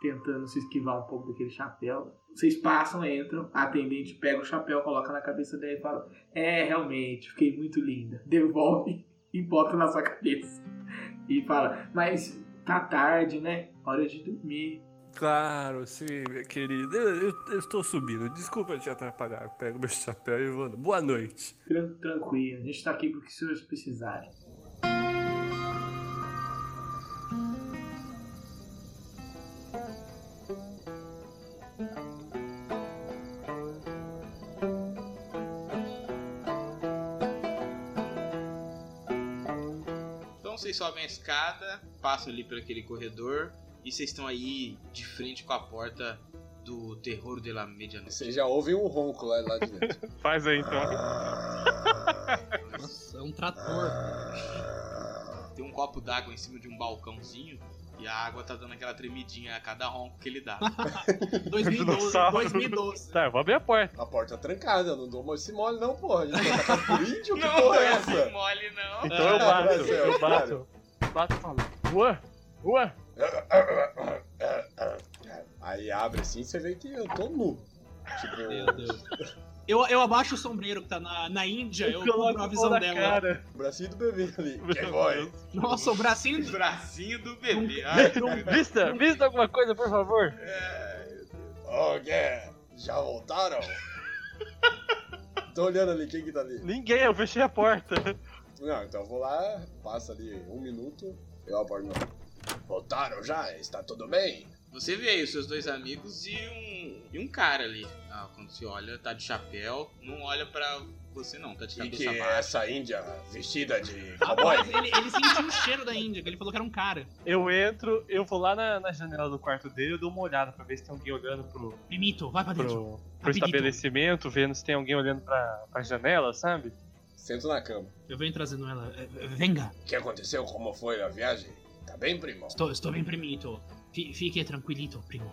tentando se esquivar um pouco daquele chapéu. Vocês passam, entram, a atendente pega o chapéu, coloca na cabeça dela e fala: É, realmente, fiquei muito linda. Devolve e bota na sua cabeça. E fala: Mas tá tarde, né? Hora de dormir. Claro, sim, minha querida. Eu, eu- eu estou subindo. Desculpa te atrapalhar. Eu Pego meu chapéu e vou. Boa noite. Tran- Tranquilo, a gente tá aqui porque os senhores precisarem. Então vocês sobem a escada, passam ali por aquele corredor e vocês estão aí de frente com a porta do terror de la medianoite. Você já ouve um ronco lá, lá de dentro. Faz aí então. Nossa, é um trator. Tem um copo d'água em cima de um balcãozinho e a água tá dando aquela tremidinha a cada ronco que ele dá. 2012. Dinossauro. 2012. Tá, eu vou abrir a porta. A porta tá trancada, eu não dou esse mole não, porra. A gente vai tacar por índio? Que não porra é é essa? assim mole, não. Então eu bato, Brasil, eu bato. Bato e falo. Rua, rua. Aí abre assim, você vê que eu tô nu. Tipo, Meu Deus. Eu, eu abaixo o sombreiro que tá na, na Índia, eu cubro a visão dela. o bracinho do bebê ali. Quem foi? Deus. Nossa, o bracinho do. Bracinho do bebê. Ai, que. Vista, vista alguma coisa, por favor. Ô, Guerra, já voltaram? Tô olhando ali, quem que tá ali? Ninguém, eu fechei a porta. Não, então eu vou lá, passa ali um minuto, eu abordo. Voltaram já? Está tudo bem? Você vê aí os seus dois amigos e um, e um cara ali. Ah, quando se olha, tá de chapéu, não olha pra você não, tá de E cabeça que é baixa. essa índia vestida de cowboy? Rapaz, ele, ele sentiu o cheiro da Índia, que ele falou que era um cara. Eu entro, eu vou lá na, na janela do quarto dele, eu dou uma olhada pra ver se tem alguém olhando pro, Primito, vai pra dentro. pro, pro estabelecimento, vendo se tem alguém olhando pra, pra janela, sabe? Sento na cama. Eu venho trazendo ela. Eh, eh, Venga, O que aconteceu? Como foi a viagem? Tá bem, primo? estou, estou bem, primito. Fi- Fique tranquilito, primo.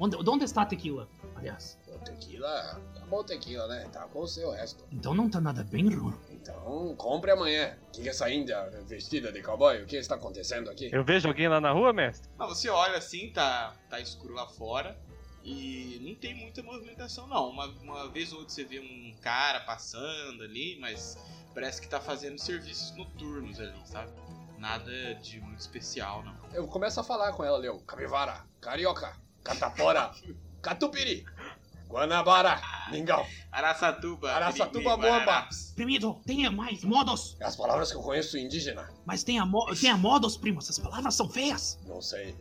Onde, onde está a tequila? Aliás, O tequila, tá bom tequila, né? Tá com o seu resto. então não tá nada bem, Ruro. Então, compre amanhã. O que é essa índia vestida de cowboy? O que está acontecendo aqui? Eu vejo alguém lá na rua, mestre? Ah, você olha assim, tá, tá escuro lá fora e não tem muita movimentação não. Uma, uma vez ou outra você vê um cara passando ali, mas parece que tá fazendo serviços noturnos ali, sabe? Nada de muito especial, não. Eu começo a falar com ela, Leo. Capivara, carioca, catapora, catupiri, guanabara, mingau. Araçatuba, Araçatuba, bomba. Primito, tenha mais modos. As palavras que eu conheço indígena. Mas tenha, mo tenha modos, primo. Essas palavras são feias. Não sei.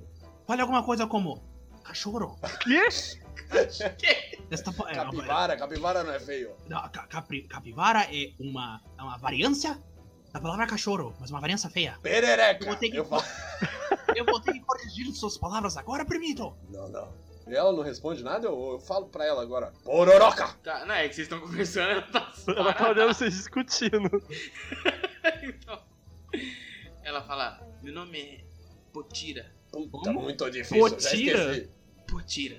Fale alguma coisa como cachorro. Quê? Esta, pa- é, Capivara, capivara não é feio. Não, ca- capri- capivara é uma, é uma variância da palavra cachorro, mas uma variância feia. Perereca. Vou ter que- Eu falo... Eu vou ter que corrigir suas palavras agora, primito. Não, não. E ela não responde nada, eu, eu falo pra ela agora. Pororoca! Tá, não, é que vocês estão conversando, ela tá Ela tá olhando vocês discutindo. então. Ela fala, meu nome é Potira. Puta, Como? muito difícil, já Potira? esqueci. Potira.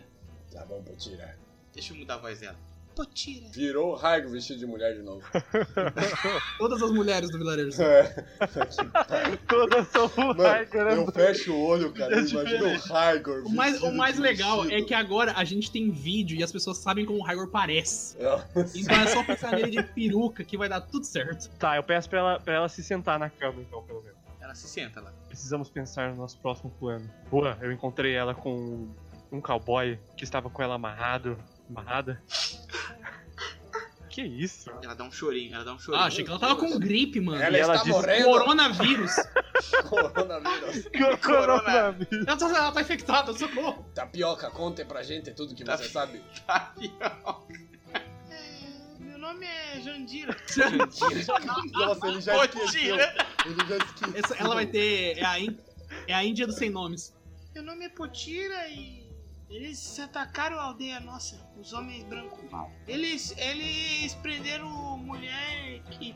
Tá bom, Potira. Deixa eu mudar a voz dela. Potira. Virou o Raigo vestido de mulher de novo. Todas as mulheres do vilarejo. É. Todas são o né? eu fecho o olho, cara, É eu imagino o Raigor O mais, o mais de legal é que agora a gente tem vídeo e as pessoas sabem como o Hygor parece. É. Então é só pensar nele de peruca que vai dar tudo certo. Tá, eu peço pra ela, pra ela se sentar na cama, então, pelo menos. Ela se senta lá. Precisamos pensar no nosso próximo plano. Boa, eu encontrei ela com um cowboy que estava com ela amarrado. Amarrada. Que isso? Ela dá um chorinho, ela dá um chorinho. Ah, achei que ela tava com gripe, mano. Ela E ela está disse, morrendo. Coronavírus. Coronavírus. Coronavírus. Ela tá, ela tá infectada, socorro. Tapioca, conte pra gente tudo que você sabe. Tapioca. Meu nome é Jandira. Nossa, ele já esqueceu. Potira. Ele já esqueceu. Essa- ela vai ter. É a, é a Índia dos sem nomes. Meu nome é Potira e eles atacaram a aldeia nossa, os homens brancos. Eles, eles prenderam mulher que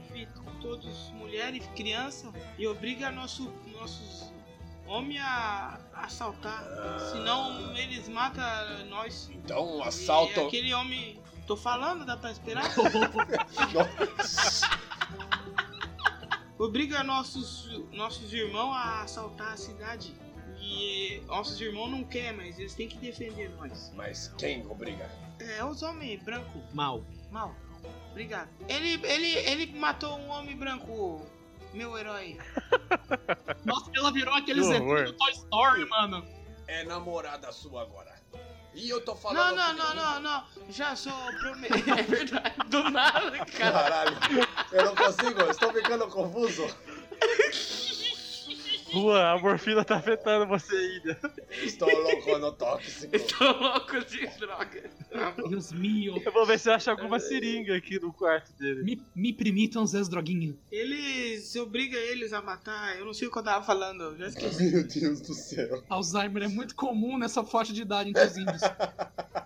todos mulher e criança e obriga nosso, nossos homens a assaltar. Senão eles matam nós. Então, um E assalto. aquele homem. Tô falando, dá pra esperar? Obriga nossos, nossos irmãos a assaltar a cidade. E nossos irmãos não querem, mas eles têm que defender nós. Mas quem obriga? É, os homens brancos, Mal. mal. Obrigado. Ele, ele, ele matou um homem branco, meu herói. Nossa, ela virou aquele Que Zé horror. do Toy Story, mano. É namorada sua agora. E eu tô Não, falando. não, não, ele. não, não. Já sou prometido. É verdade. Do nada, cara. Caralho, eu não consigo, estou ficando confuso. Rua, a morfina tá afetando você ainda. Estou louco no tóxico. Tô louco de droga. Deus mio. Eu vou ver se eu acho alguma seringa aqui no quarto dele. Me, me permitam as droguinhas. Eles obrigam eles a matar. Eu não sei o que eu tava falando, já esqueci. Meu Deus do céu. Alzheimer é muito comum nessa faixa de idade entre os índios.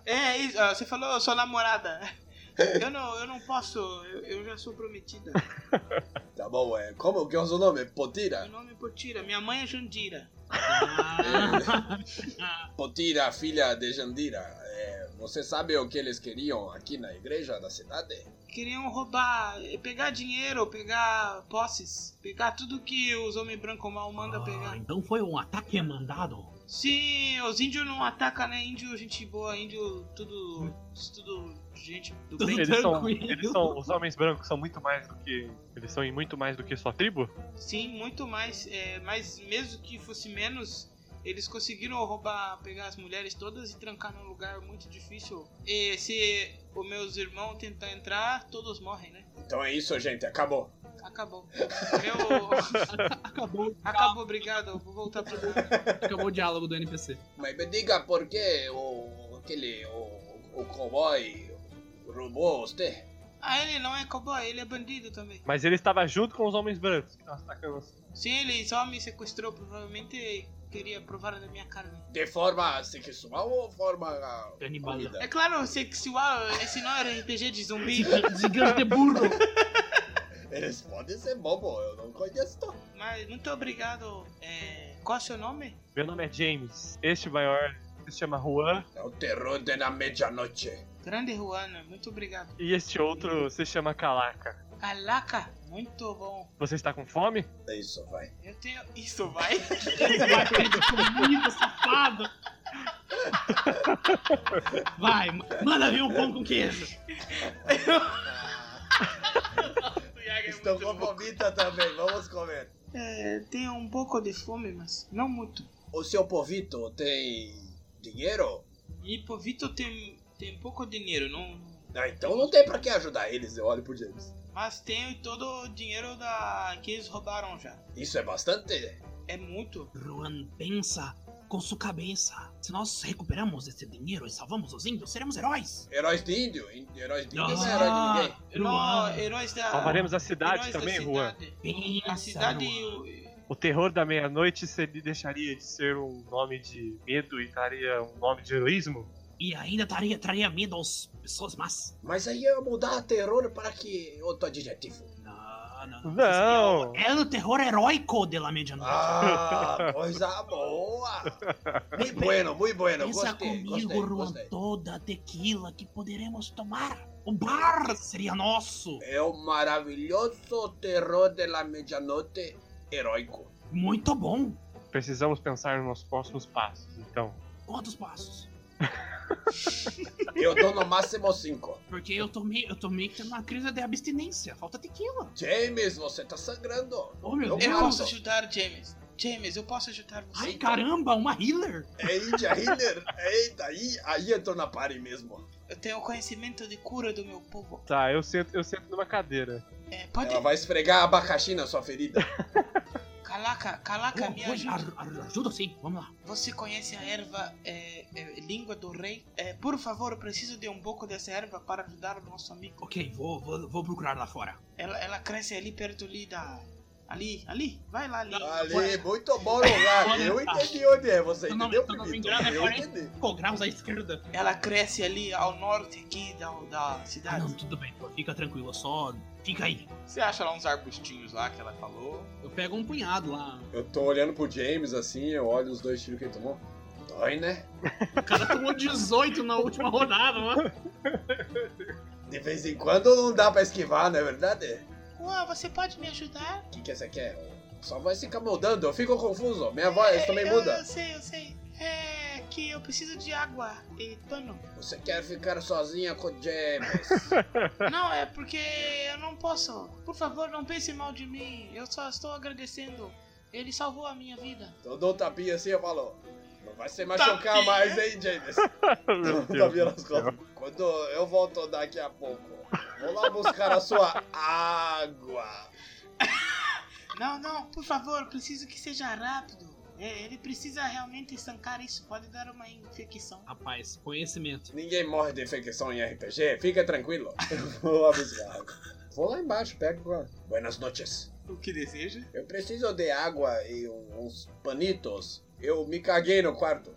É, isso, ó, você falou, sou namorada. Eu não, eu não posso, eu, eu já sou prometida. Tá bom, é. Como que é o seu nome? Potira? Meu nome é Potira, minha mãe é Jandira. Ah, Potira, filha de Jandira. É, você sabe o que eles queriam aqui na igreja da cidade? Queriam roubar, eh, pegar dinheiro, pegar posses, pegar tudo que os homens brancos mal mandam Ah, pegar. então foi um ataque mandado. Sim, os índios não atacam, né? Índio, gente boa, índio, tudo, tudo gente do Tudo bem. Eles são, eles são. Os homens brancos são muito mais do que. Eles são em muito mais do que sua tribo? Sim, muito mais. É, mas mesmo que fosse menos, eles conseguiram roubar, pegar as mulheres todas e trancar num lugar muito difícil. E se os meus irmãos tentar entrar, todos morrem, né? Então é isso, gente. Acabou. Acabou. Eu. Acabou, Acabou, obrigado. Vou voltar pro acabou o diálogo do NPC. Mas me diga por que o. aquele. o. o cowboy roubou você? Ah, ele não é cowboy, ele é bandido também. Mas ele estava junto com os homens brancos que estavam atacando você. Sim, ele só me sequestrou, provavelmente queria provar da minha carne. De forma sexual ou forma. Animal. É claro, sexual, esse não era RPG de zumbi. Gigante burro. Eles podem ser bobo, eu não conheço. Mas muito obrigado. É, qual é o seu nome? Meu nome é James. Este maior se chama Juan. É o terror de na medianoche. Grande Juana, muito obrigado. E este outro se chama Calaca. Calaca, muito bom. Você está com fome? É isso, vai. Eu tenho. Isso vai. Comida, safado. Vai, ma- manda vir um pão com queijo. Estou com vomita também, vamos comer. É, tenho um pouco de fome, mas não muito. O seu povito tem dinheiro? E Povito tem, tem pouco dinheiro, não. Ah, então não tem pra que ajudar eles, eu olho pro James. Mas tenho todo o dinheiro da que eles roubaram já. Isso é bastante? É muito. Juan, pensa com sua cabeça. Se nós recuperamos esse dinheiro e salvamos os índios, seremos heróis. Heróis de índio? Ín- Heróis de índio não é Ah. herói de ninguém. Não, heróis da. Salvaremos a cidade também, Juan. A cidade. O terror da meia-noite seria- deixaria de ser um nome de medo e estaria um nome de heroísmo? E ainda traria, traria medo às pessoas más. Mas aí é mudar terror para que outro adjetivo. Não, não. Não! É o terror heróico de la medianoite. Ah, coisa boa! Muito bueno, muito bueno. Pensa Gostei, comigo, gostei, Juan, gostei. toda a tequila que poderemos tomar. O bar seria nosso. É o maravilhoso terror de la medianoche heróico. Muito bom. Precisamos pensar nos próximos passos, então. Quantos passos? Eu dou no máximo cinco. Porque eu tomei, eu tomei tendo uma crise de abstinência. Falta tequila. James, você tá sangrando. Oh, meu Eu Deus. Eu posso ajudar, James. James, eu posso ajudar você. Ai, caramba, uma healer. É Índia Healer. Eita, aí, aí entrou na party mesmo. Eu tenho conhecimento de cura do meu povo. Tá, eu sento, eu sento numa cadeira. É, pode. Ela vai esfregar abacaxi na sua ferida. Calaca, calaca, Oh, me ajuda. ajuda sim, vamos lá. Você conhece a erva é, é, língua do rei? É, por favor, eu preciso de um pouco dessa erva para ajudar o nosso amigo. Ok, vou, vou, vou procurar lá fora. Ela, ela cresce ali perto ali da. Ali, ali, vai lá ali. Ali, muito bom lugar. Eu entendi onde é, você Tô não- entendeu, não lembrando, é Eu entendi. Graus à esquerda. Ela cresce ali ao norte aqui da, da Ah, cidade. não, tudo bem, pô, fica tranquilo, só fica aí. Você acha lá uns arbustinhos lá que ela falou? Eu pego um punhado lá. Eu tô olhando pro James assim, eu olho os dois tiros que ele tomou. Dói, né? O cara tomou 18 na última rodada, mano. De vez em quando não dá pra esquivar, não é verdade? Juan, você pode me ajudar? O que, que você quer? Só vai ficar mudando, eu fico confuso. Minha voz também eu, muda. Eu sei, eu sei. É que eu preciso de água e pano. Você quer ficar sozinha com o James? Não, é porque eu não posso. Por favor, não pense mal de mim. Eu só estou agradecendo. Ele salvou a minha vida. Então dou um tapinha assim e falo. Não vai se machucar Tapinha? mais, hein, James? Tapinha nas costas. Quando eu volto daqui a pouco, vou lá buscar a sua água. Não, não, por favor, preciso que seja rápido. É, ele precisa realmente estancar isso. Pode dar uma infecção. Rapaz, conhecimento. Ninguém morre de infecção em RPG, fica tranquilo. vou lá buscar água. Vou lá embaixo, pego. Buenas noches. O que deseja? Eu preciso de água e uns panitos. Eu me caguei no quarto.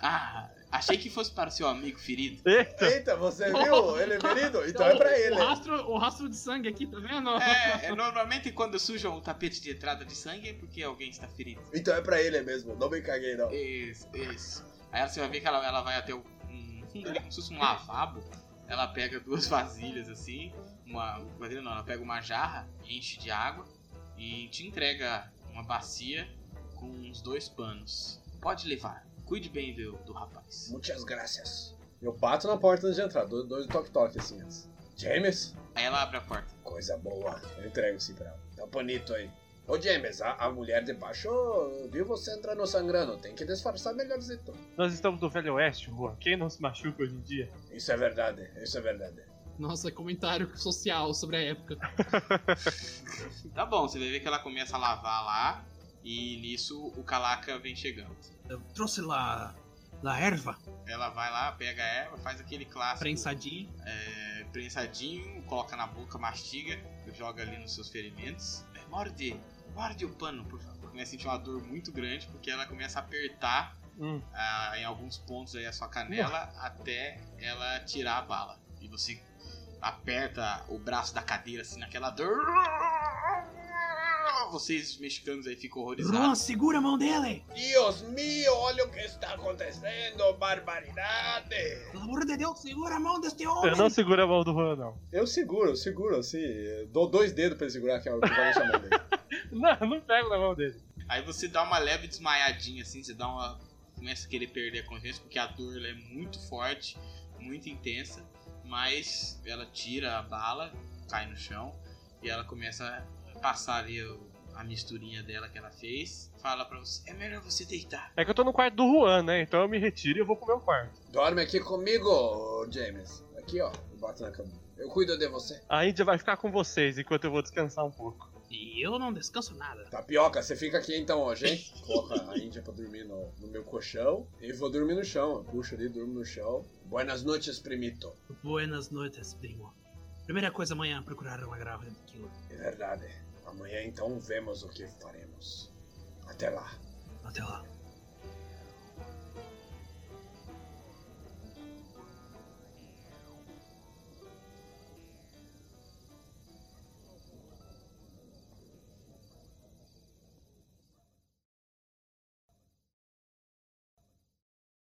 Ah, achei que fosse para o seu amigo ferido. Eita! Eita, você viu ele ferido? Então é pra ele. O rastro, o rastro de sangue aqui, tá vendo? É, é, normalmente quando sujam o tapete de entrada de sangue é porque alguém está ferido. Então é pra ele mesmo, não me caguei não. Isso, isso. Aí você vai ver que ela, ela vai até o, um fundo ali, como se fosse um lavabo. Ela pega duas vasilhas assim, uma vasilha não, ela pega uma jarra, enche de água e te entrega uma bacia com uns dois panos. Pode levar. Cuide bem do, do rapaz. Muitas graças. Eu bato na porta antes de entrar, dou dois toque-toque assim antes. James? Aí ela abre a porta. Coisa boa. Eu entrego assim pra ela. Tá bonito aí. Ô James, a, a mulher de baixo viu você entrando sangrando. Tem que disfarçar melhorzito. Nós estamos no Velho Oeste, Juan. Quem não se machuca hoje em dia? Isso é verdade, isso é verdade. Nossa, comentário social sobre a época. Tá bom, você vai ver que ela começa a lavar lá. E nisso o Calaca vem chegando. Eu trouxe lá. La erva, Ela vai lá, pega a erva, faz aquele clássico. prensadinho. é, prensadinho, coloca na boca, mastiga, joga ali nos seus ferimentos. É, morde, morde o pano, por favor. Começa a sentir uma dor muito grande porque ela começa a apertar Hum. ah, em alguns pontos aí a sua canela até ela tirar a bala. E você aperta o braço da cadeira assim naquela dor. Vocês mexicanos aí ficam Juan, horrorizados. segura a mão dele! Deus mío, olha o que está acontecendo, barbaridade! Pelo amor de Deus, segura a mão deste homem! Eu não seguro a mão do Juan, não. Eu seguro, eu seguro, assim. eu Dou dois dedos pra ele segurar, que é o que vai deixar a mão dele. Não, não pego na mão dele. Aí você dá uma leve desmaiadinha assim, você dá uma. começa a querer perder a consciência porque a dor ela é muito forte, muito intensa, mas ela tira a bala, cai no chão e ela começa a passar ali o- a misturinha dela que ela fez. Fala pra você: é melhor você deitar. É que eu tô no quarto do Juan, né? Então eu me retiro e eu vou pro meu quarto. Dorme aqui comigo, James. Aqui, ó. Bota na cama. Eu cuido de você. A Índia vai ficar com vocês enquanto eu vou descansar um pouco. E eu não descanso nada. Tapioca, você fica aqui então hoje, hein? Coloca a Índia pra dormir no, no meu colchão. E vou dormir no chão. Eu puxo ali, durmo no chão. Buenas noites, primito. Buenas noites, primo. Primeira coisa amanhã, procurar uma grávida de quilo. É verdade. Amanhã então vemos o que faremos. Até lá. Até lá.